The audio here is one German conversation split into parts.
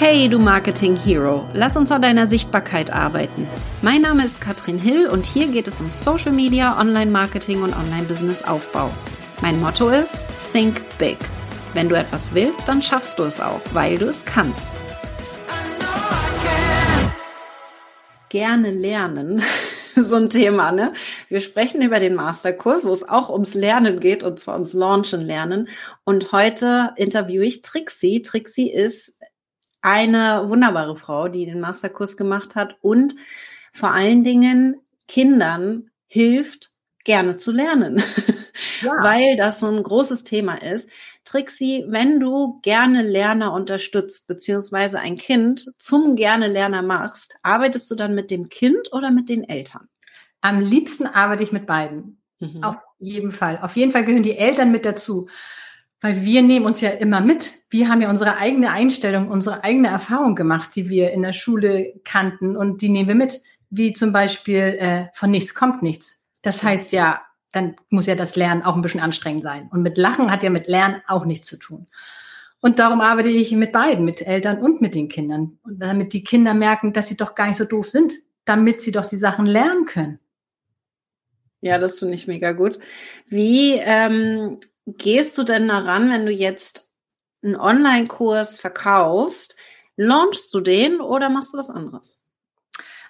Hey, du Marketing Hero, lass uns an deiner Sichtbarkeit arbeiten. Mein Name ist Katrin Hill und hier geht es um Social Media, Online-Marketing und Online-Business-Aufbau. Mein Motto ist Think Big. Wenn du etwas willst, dann schaffst du es auch, weil du es kannst. Gerne lernen. so ein Thema, ne? Wir sprechen über den Masterkurs, wo es auch ums Lernen geht und zwar ums Launchen lernen. Und heute interviewe ich Trixie. Trixie ist eine wunderbare Frau, die den Masterkurs gemacht hat und vor allen Dingen Kindern hilft, gerne zu lernen, ja. weil das so ein großes Thema ist. Trixie, wenn du gerne Lerner unterstützt, beziehungsweise ein Kind zum gerne Lerner machst, arbeitest du dann mit dem Kind oder mit den Eltern? Am liebsten arbeite ich mit beiden. Mhm. Auf jeden Fall. Auf jeden Fall gehören die Eltern mit dazu. Weil wir nehmen uns ja immer mit. Wir haben ja unsere eigene Einstellung, unsere eigene Erfahrung gemacht, die wir in der Schule kannten und die nehmen wir mit. Wie zum Beispiel äh, von nichts kommt nichts. Das heißt ja, dann muss ja das Lernen auch ein bisschen anstrengend sein. Und mit Lachen hat ja mit Lernen auch nichts zu tun. Und darum arbeite ich mit beiden, mit Eltern und mit den Kindern. Und damit die Kinder merken, dass sie doch gar nicht so doof sind, damit sie doch die Sachen lernen können. Ja, das finde ich mega gut. Wie ähm, gehst du denn daran, wenn du jetzt einen Online-Kurs verkaufst? Launchst du den oder machst du was anderes?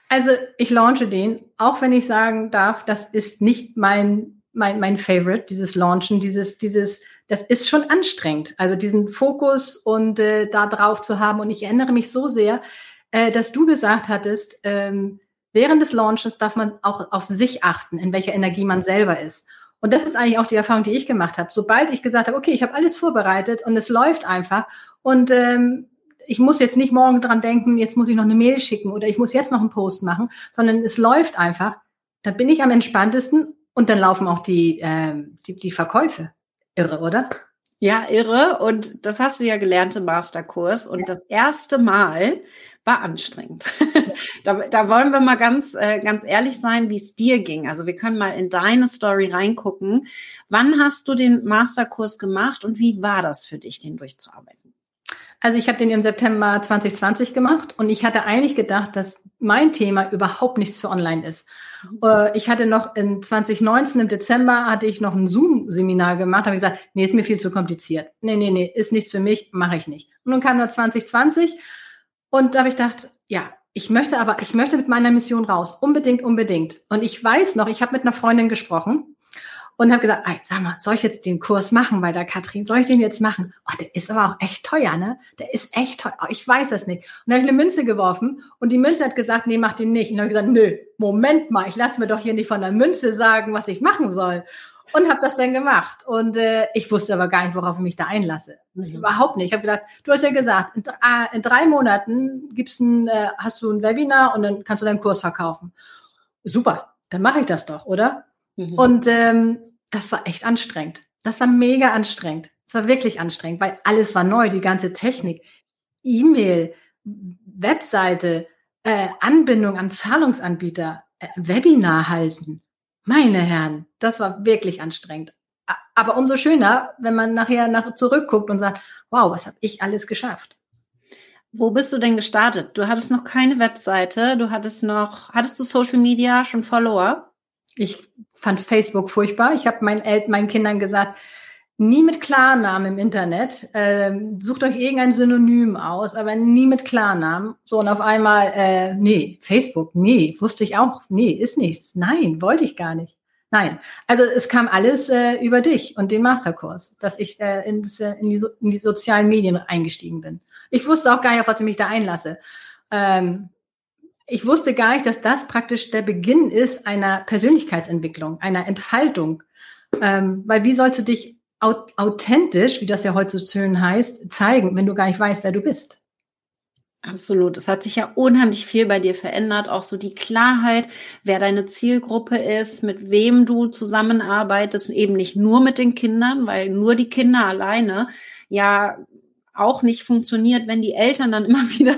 Also ich launche den, auch wenn ich sagen darf, das ist nicht mein, mein, mein Favorite, dieses Launchen, dieses, dieses, das ist schon anstrengend. Also diesen Fokus und äh, da drauf zu haben. Und ich erinnere mich so sehr, äh, dass du gesagt hattest, ähm, während des Launches darf man auch auf sich achten, in welcher Energie man selber ist. Und das ist eigentlich auch die Erfahrung, die ich gemacht habe. Sobald ich gesagt habe, okay, ich habe alles vorbereitet und es läuft einfach und ähm, ich muss jetzt nicht morgen dran denken, jetzt muss ich noch eine Mail schicken oder ich muss jetzt noch einen Post machen, sondern es läuft einfach. Da bin ich am entspanntesten und dann laufen auch die, äh, die, die Verkäufe. Irre, oder? Ja, irre. Und das hast du ja gelernt im Masterkurs. Und ja. das erste Mal war anstrengend. da, da, wollen wir mal ganz, äh, ganz ehrlich sein, wie es dir ging. Also wir können mal in deine Story reingucken. Wann hast du den Masterkurs gemacht und wie war das für dich, den durchzuarbeiten? Also ich habe den im September 2020 gemacht und ich hatte eigentlich gedacht, dass mein Thema überhaupt nichts für online ist. Äh, ich hatte noch in 2019 im Dezember hatte ich noch ein Zoom-Seminar gemacht, habe gesagt, nee, ist mir viel zu kompliziert. Nee, nee, nee, ist nichts für mich, mache ich nicht. Und nun kam nur 2020 und da habe ich gedacht, ja, ich möchte aber, ich möchte mit meiner Mission raus. Unbedingt, unbedingt. Und ich weiß noch, ich habe mit einer Freundin gesprochen und habe gesagt, ey, sag mal, soll ich jetzt den Kurs machen bei der Katrin? Soll ich den jetzt machen? Oh, der ist aber auch echt teuer, ne? Der ist echt teuer. Oh, ich weiß das nicht. Und dann habe ich eine Münze geworfen und die Münze hat gesagt, nee, mach den nicht. Und dann habe ich gesagt, nö, Moment mal, ich lasse mir doch hier nicht von der Münze sagen, was ich machen soll und habe das dann gemacht. Und äh, ich wusste aber gar nicht, worauf ich mich da einlasse. Mhm. Überhaupt nicht. Ich habe gedacht, du hast ja gesagt, in, äh, in drei Monaten gibt's ein, äh, hast du ein Webinar und dann kannst du deinen Kurs verkaufen. Super, dann mache ich das doch, oder? Mhm. Und ähm, das war echt anstrengend. Das war mega anstrengend. Es war wirklich anstrengend, weil alles war neu, die ganze Technik, E-Mail, Webseite, äh, Anbindung an Zahlungsanbieter, äh, Webinar halten. Meine Herren, das war wirklich anstrengend. Aber umso schöner, wenn man nachher nach zurückguckt und sagt, wow, was habe ich alles geschafft. Wo bist du denn gestartet? Du hattest noch keine Webseite, du hattest noch, hattest du Social Media schon Follower? Ich fand Facebook furchtbar. Ich habe meinen, El meinen Kindern gesagt, nie mit Klarnamen im Internet. Ähm, sucht euch irgendein Synonym aus, aber nie mit Klarnamen. So und auf einmal, äh, nee, Facebook, nee, wusste ich auch, nee, ist nichts. Nein, wollte ich gar nicht. Nein, also es kam alles äh, über dich und den Masterkurs, dass ich äh, ins, äh, in, die, so in die sozialen Medien eingestiegen bin. Ich wusste auch gar nicht, auf was ich mich da einlasse. Ähm, ich wusste gar nicht, dass das praktisch der Beginn ist einer Persönlichkeitsentwicklung, einer Entfaltung. Ähm, weil wie sollst du dich authentisch, wie das ja heute so heißt, zeigen, wenn du gar nicht weißt, wer du bist. Absolut. Es hat sich ja unheimlich viel bei dir verändert. Auch so die Klarheit, wer deine Zielgruppe ist, mit wem du zusammenarbeitest, eben nicht nur mit den Kindern, weil nur die Kinder alleine ja auch nicht funktioniert, wenn die Eltern dann immer wieder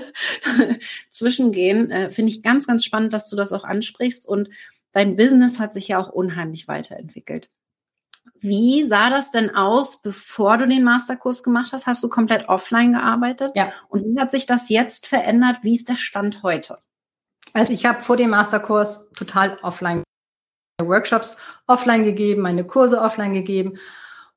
zwischengehen. Äh, Finde ich ganz, ganz spannend, dass du das auch ansprichst. Und dein Business hat sich ja auch unheimlich weiterentwickelt. Wie sah das denn aus, bevor du den Masterkurs gemacht hast? Hast du komplett offline gearbeitet? Ja. Und wie hat sich das jetzt verändert? Wie ist der Stand heute? Also ich habe vor dem Masterkurs total offline Workshops offline gegeben, meine Kurse offline gegeben.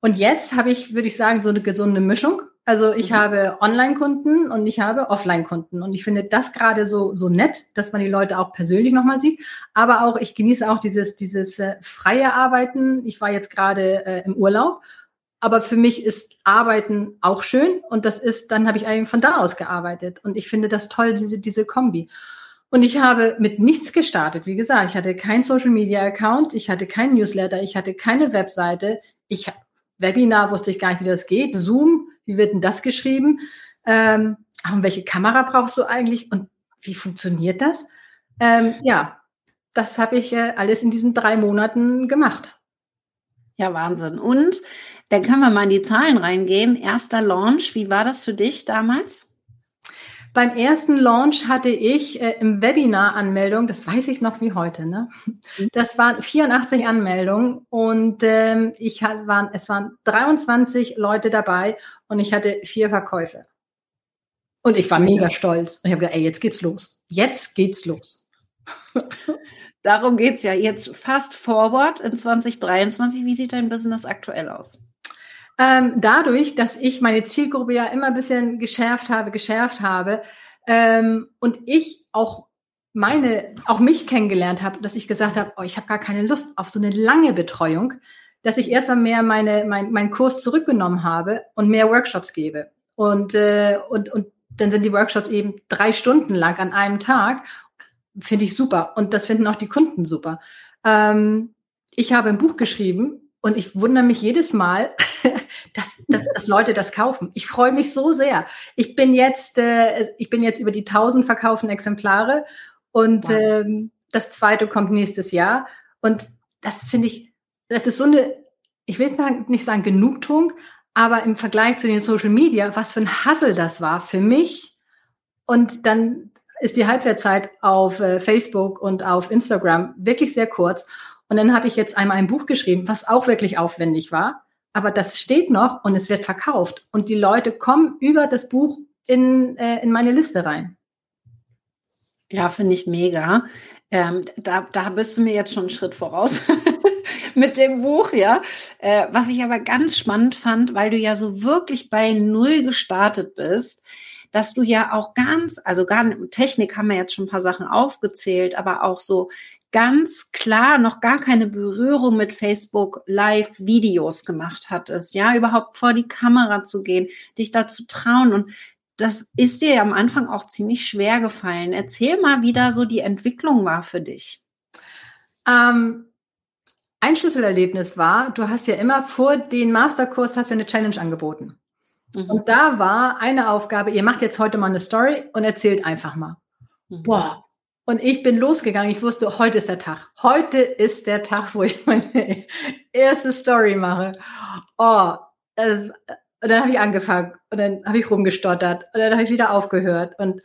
Und jetzt habe ich, würde ich sagen, so eine gesunde Mischung. Also ich mhm. habe Online-Kunden und ich habe Offline-Kunden. Und ich finde das gerade so, so nett, dass man die Leute auch persönlich nochmal sieht. Aber auch, ich genieße auch dieses, dieses äh, freie Arbeiten. Ich war jetzt gerade äh, im Urlaub. Aber für mich ist Arbeiten auch schön. Und das ist, dann habe ich eigentlich von da aus gearbeitet. Und ich finde das toll, diese, diese Kombi. Und ich habe mit nichts gestartet. Wie gesagt, ich hatte kein Social Media Account, ich hatte kein Newsletter, ich hatte keine Webseite. Ich Webinar wusste ich gar nicht, wie das geht. Zoom, wie wird denn das geschrieben? Ähm, und welche Kamera brauchst du eigentlich und wie funktioniert das? Ähm, ja, das habe ich äh, alles in diesen drei Monaten gemacht. Ja, Wahnsinn. Und dann können wir mal in die Zahlen reingehen. Erster Launch, wie war das für dich damals? Beim ersten Launch hatte ich äh, im Webinar Anmeldung, das weiß ich noch wie heute, ne? Mhm. Das waren 84 Anmeldungen und ähm, ich waren, es waren 23 Leute dabei und ich hatte vier Verkäufe. Und ich war mega stolz. Und ich habe gesagt, ey, jetzt geht's los. Jetzt geht's los. Darum geht's ja jetzt fast forward in 2023. Wie sieht dein Business aktuell aus? Ähm, dadurch, dass ich meine Zielgruppe ja immer ein bisschen geschärft habe, geschärft habe ähm, und ich auch meine, auch mich kennengelernt habe, dass ich gesagt habe, oh, ich habe gar keine Lust auf so eine lange Betreuung, dass ich erstmal mehr meine, mein, meinen Kurs zurückgenommen habe und mehr Workshops gebe. Und, äh, und, und dann sind die Workshops eben drei Stunden lang an einem Tag. Finde ich super. Und das finden auch die Kunden super. Ähm, ich habe ein Buch geschrieben, und ich wundere mich jedes Mal, dass, dass, dass Leute das kaufen. Ich freue mich so sehr. Ich bin jetzt, äh, ich bin jetzt über die 1000 verkauften Exemplare und wow. ähm, das zweite kommt nächstes Jahr. Und das finde ich, das ist so eine, ich will nicht sagen Genugtuung, aber im Vergleich zu den Social Media, was für ein Hassel das war für mich. Und dann ist die Halbwertzeit auf äh, Facebook und auf Instagram wirklich sehr kurz. Und dann habe ich jetzt einmal ein Buch geschrieben, was auch wirklich aufwendig war. Aber das steht noch und es wird verkauft. Und die Leute kommen über das Buch in, äh, in meine Liste rein. Ja, finde ich mega. Ähm, da, da bist du mir jetzt schon einen Schritt voraus mit dem Buch, ja. Äh, was ich aber ganz spannend fand, weil du ja so wirklich bei Null gestartet bist, dass du ja auch ganz, also gar Technik haben wir jetzt schon ein paar Sachen aufgezählt, aber auch so ganz klar noch gar keine Berührung mit Facebook Live-Videos gemacht hattest, ja, überhaupt vor die Kamera zu gehen, dich da zu trauen. Und das ist dir ja am Anfang auch ziemlich schwer gefallen. Erzähl mal, wie da so die Entwicklung war für dich. Ähm, ein Schlüsselerlebnis war, du hast ja immer vor den Masterkurs hast du eine Challenge angeboten. Mhm. Und da war eine Aufgabe, ihr macht jetzt heute mal eine Story und erzählt einfach mal. Mhm. Boah, und ich bin losgegangen. Ich wusste, heute ist der Tag. Heute ist der Tag, wo ich meine erste Story mache. Oh, das, und dann habe ich angefangen und dann habe ich rumgestottert und dann habe ich wieder aufgehört und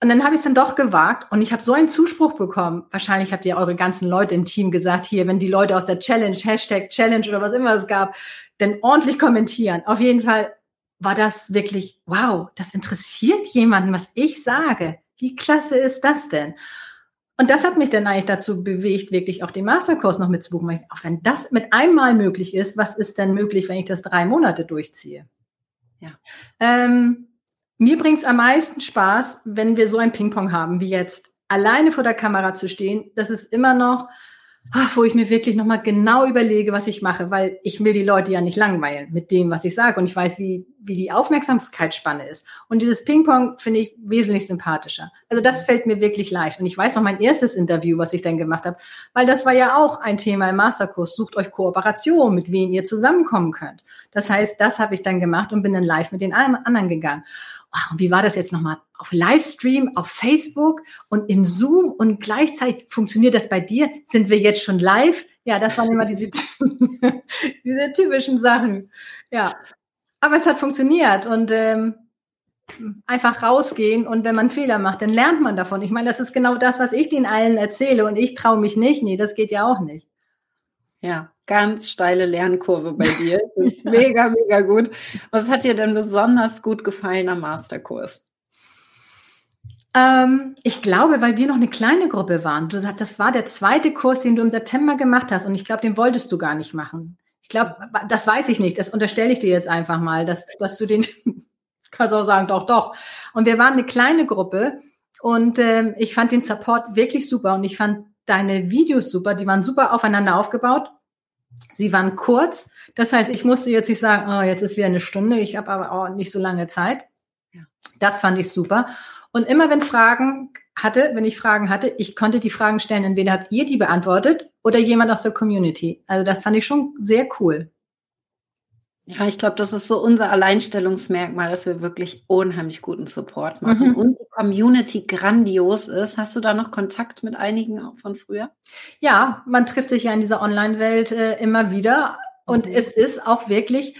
und dann habe ich es dann doch gewagt und ich habe so einen Zuspruch bekommen. Wahrscheinlich habt ihr eure ganzen Leute im Team gesagt, hier, wenn die Leute aus der Challenge, Hashtag Challenge oder was immer es gab, dann ordentlich kommentieren. Auf jeden Fall war das wirklich, wow, das interessiert jemanden, was ich sage. Wie klasse ist das denn? Und das hat mich dann eigentlich dazu bewegt, wirklich auch den Masterkurs noch mitzubuchen. Auch wenn das mit einmal möglich ist, was ist denn möglich, wenn ich das drei Monate durchziehe? Ja. Ähm, mir bringt es am meisten Spaß, wenn wir so ein Ping-Pong haben, wie jetzt alleine vor der Kamera zu stehen. Das ist immer noch wo ich mir wirklich nochmal genau überlege, was ich mache, weil ich will die Leute ja nicht langweilen mit dem, was ich sage. Und ich weiß, wie, wie die Aufmerksamkeitsspanne ist. Und dieses Ping-Pong finde ich wesentlich sympathischer. Also das fällt mir wirklich leicht. Und ich weiß noch mein erstes Interview, was ich dann gemacht habe, weil das war ja auch ein Thema im Masterkurs. Sucht euch Kooperation, mit wem ihr zusammenkommen könnt. Das heißt, das habe ich dann gemacht und bin dann live mit den anderen gegangen oh, wie war das jetzt nochmal? Auf Livestream, auf Facebook und in Zoom und gleichzeitig funktioniert das bei dir? Sind wir jetzt schon live? Ja, das waren immer diese, diese typischen Sachen. Ja, aber es hat funktioniert und ähm, einfach rausgehen und wenn man Fehler macht, dann lernt man davon. Ich meine, das ist genau das, was ich den allen erzähle und ich traue mich nicht. Nee, das geht ja auch nicht. Ja, ganz steile Lernkurve bei dir. Das ist mega, mega gut. Was hat dir denn besonders gut gefallen am Masterkurs? Ähm, ich glaube, weil wir noch eine kleine Gruppe waren. Das war der zweite Kurs, den du im September gemacht hast. Und ich glaube, den wolltest du gar nicht machen. Ich glaube, das weiß ich nicht. Das unterstelle ich dir jetzt einfach mal, dass, dass du den, kannst auch sagen, doch, doch. Und wir waren eine kleine Gruppe und ähm, ich fand den Support wirklich super und ich fand deine Videos super. Die waren super aufeinander aufgebaut. Sie waren kurz. Das heißt, ich musste jetzt nicht sagen, oh, jetzt ist wieder eine Stunde. Ich habe aber auch nicht so lange Zeit. Ja. Das fand ich super. Und immer wenn es Fragen hatte, wenn ich Fragen hatte, ich konnte die Fragen stellen. Entweder habt ihr die beantwortet oder jemand aus der Community. Also das fand ich schon sehr cool. Ja, ich glaube, das ist so unser Alleinstellungsmerkmal, dass wir wirklich unheimlich guten Support machen mhm. und die Community grandios ist. Hast du da noch Kontakt mit einigen von früher? Ja, man trifft sich ja in dieser Online-Welt äh, immer wieder und mhm. es ist auch wirklich,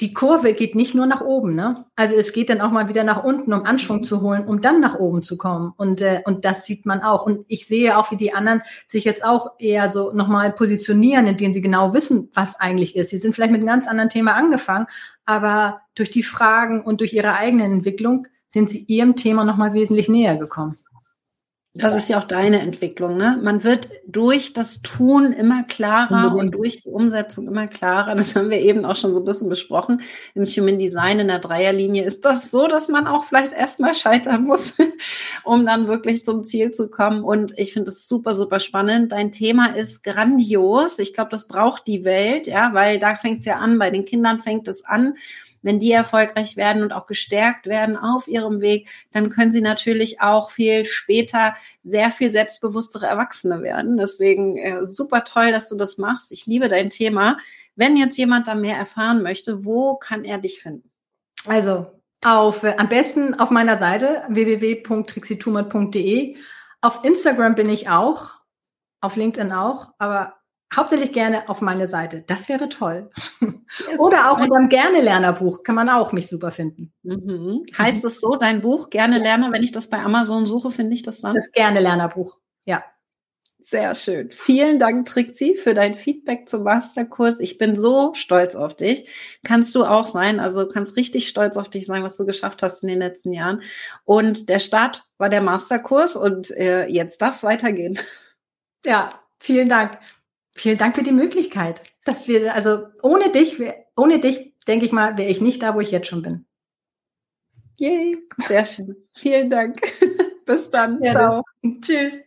die Kurve geht nicht nur nach oben, ne? Also es geht dann auch mal wieder nach unten, um Anschwung zu holen, um dann nach oben zu kommen. Und äh, und das sieht man auch. Und ich sehe auch, wie die anderen sich jetzt auch eher so nochmal positionieren, indem sie genau wissen, was eigentlich ist. Sie sind vielleicht mit einem ganz anderen Thema angefangen, aber durch die Fragen und durch ihre eigene Entwicklung sind sie ihrem Thema nochmal wesentlich näher gekommen. Das ist ja auch deine Entwicklung, ne? Man wird durch das Tun immer klarer und durch die Umsetzung immer klarer. Das haben wir eben auch schon so ein bisschen besprochen. Im Human Design in der Dreierlinie ist das so, dass man auch vielleicht erstmal scheitern muss, um dann wirklich zum Ziel zu kommen. Und ich finde es super, super spannend. Dein Thema ist grandios. Ich glaube, das braucht die Welt, ja, weil da fängt es ja an. Bei den Kindern fängt es an wenn die erfolgreich werden und auch gestärkt werden auf ihrem Weg, dann können sie natürlich auch viel später sehr viel selbstbewusstere Erwachsene werden. Deswegen äh, super toll, dass du das machst. Ich liebe dein Thema. Wenn jetzt jemand da mehr erfahren möchte, wo kann er dich finden? Also auf, äh, am besten auf meiner Seite www.trixitumat.de. Auf Instagram bin ich auch, auf LinkedIn auch, aber hauptsächlich gerne auf meine Seite. Das wäre toll. Yes. Oder auch unserem Gerne-Lerner-Buch kann man auch mich super finden. Mhm. Heißt es so, dein Buch Gerne Lerner, wenn ich das bei Amazon suche, finde ich das dann? Das Gerne-Lerner-Buch, ja. Sehr schön. Vielen Dank, Trixie, für dein Feedback zum Masterkurs. Ich bin so stolz auf dich. Kannst du auch sein. Also kannst richtig stolz auf dich sein, was du geschafft hast in den letzten Jahren. Und der Start war der Masterkurs und äh, jetzt darf es weitergehen. Ja, vielen Dank. Vielen Dank für die Möglichkeit, dass wir, also ohne dich, ohne dich, denke ich mal, wäre ich nicht da, wo ich jetzt schon bin. Yay, sehr schön. Vielen Dank. Bis dann. Ja, Ciao. Tschüss.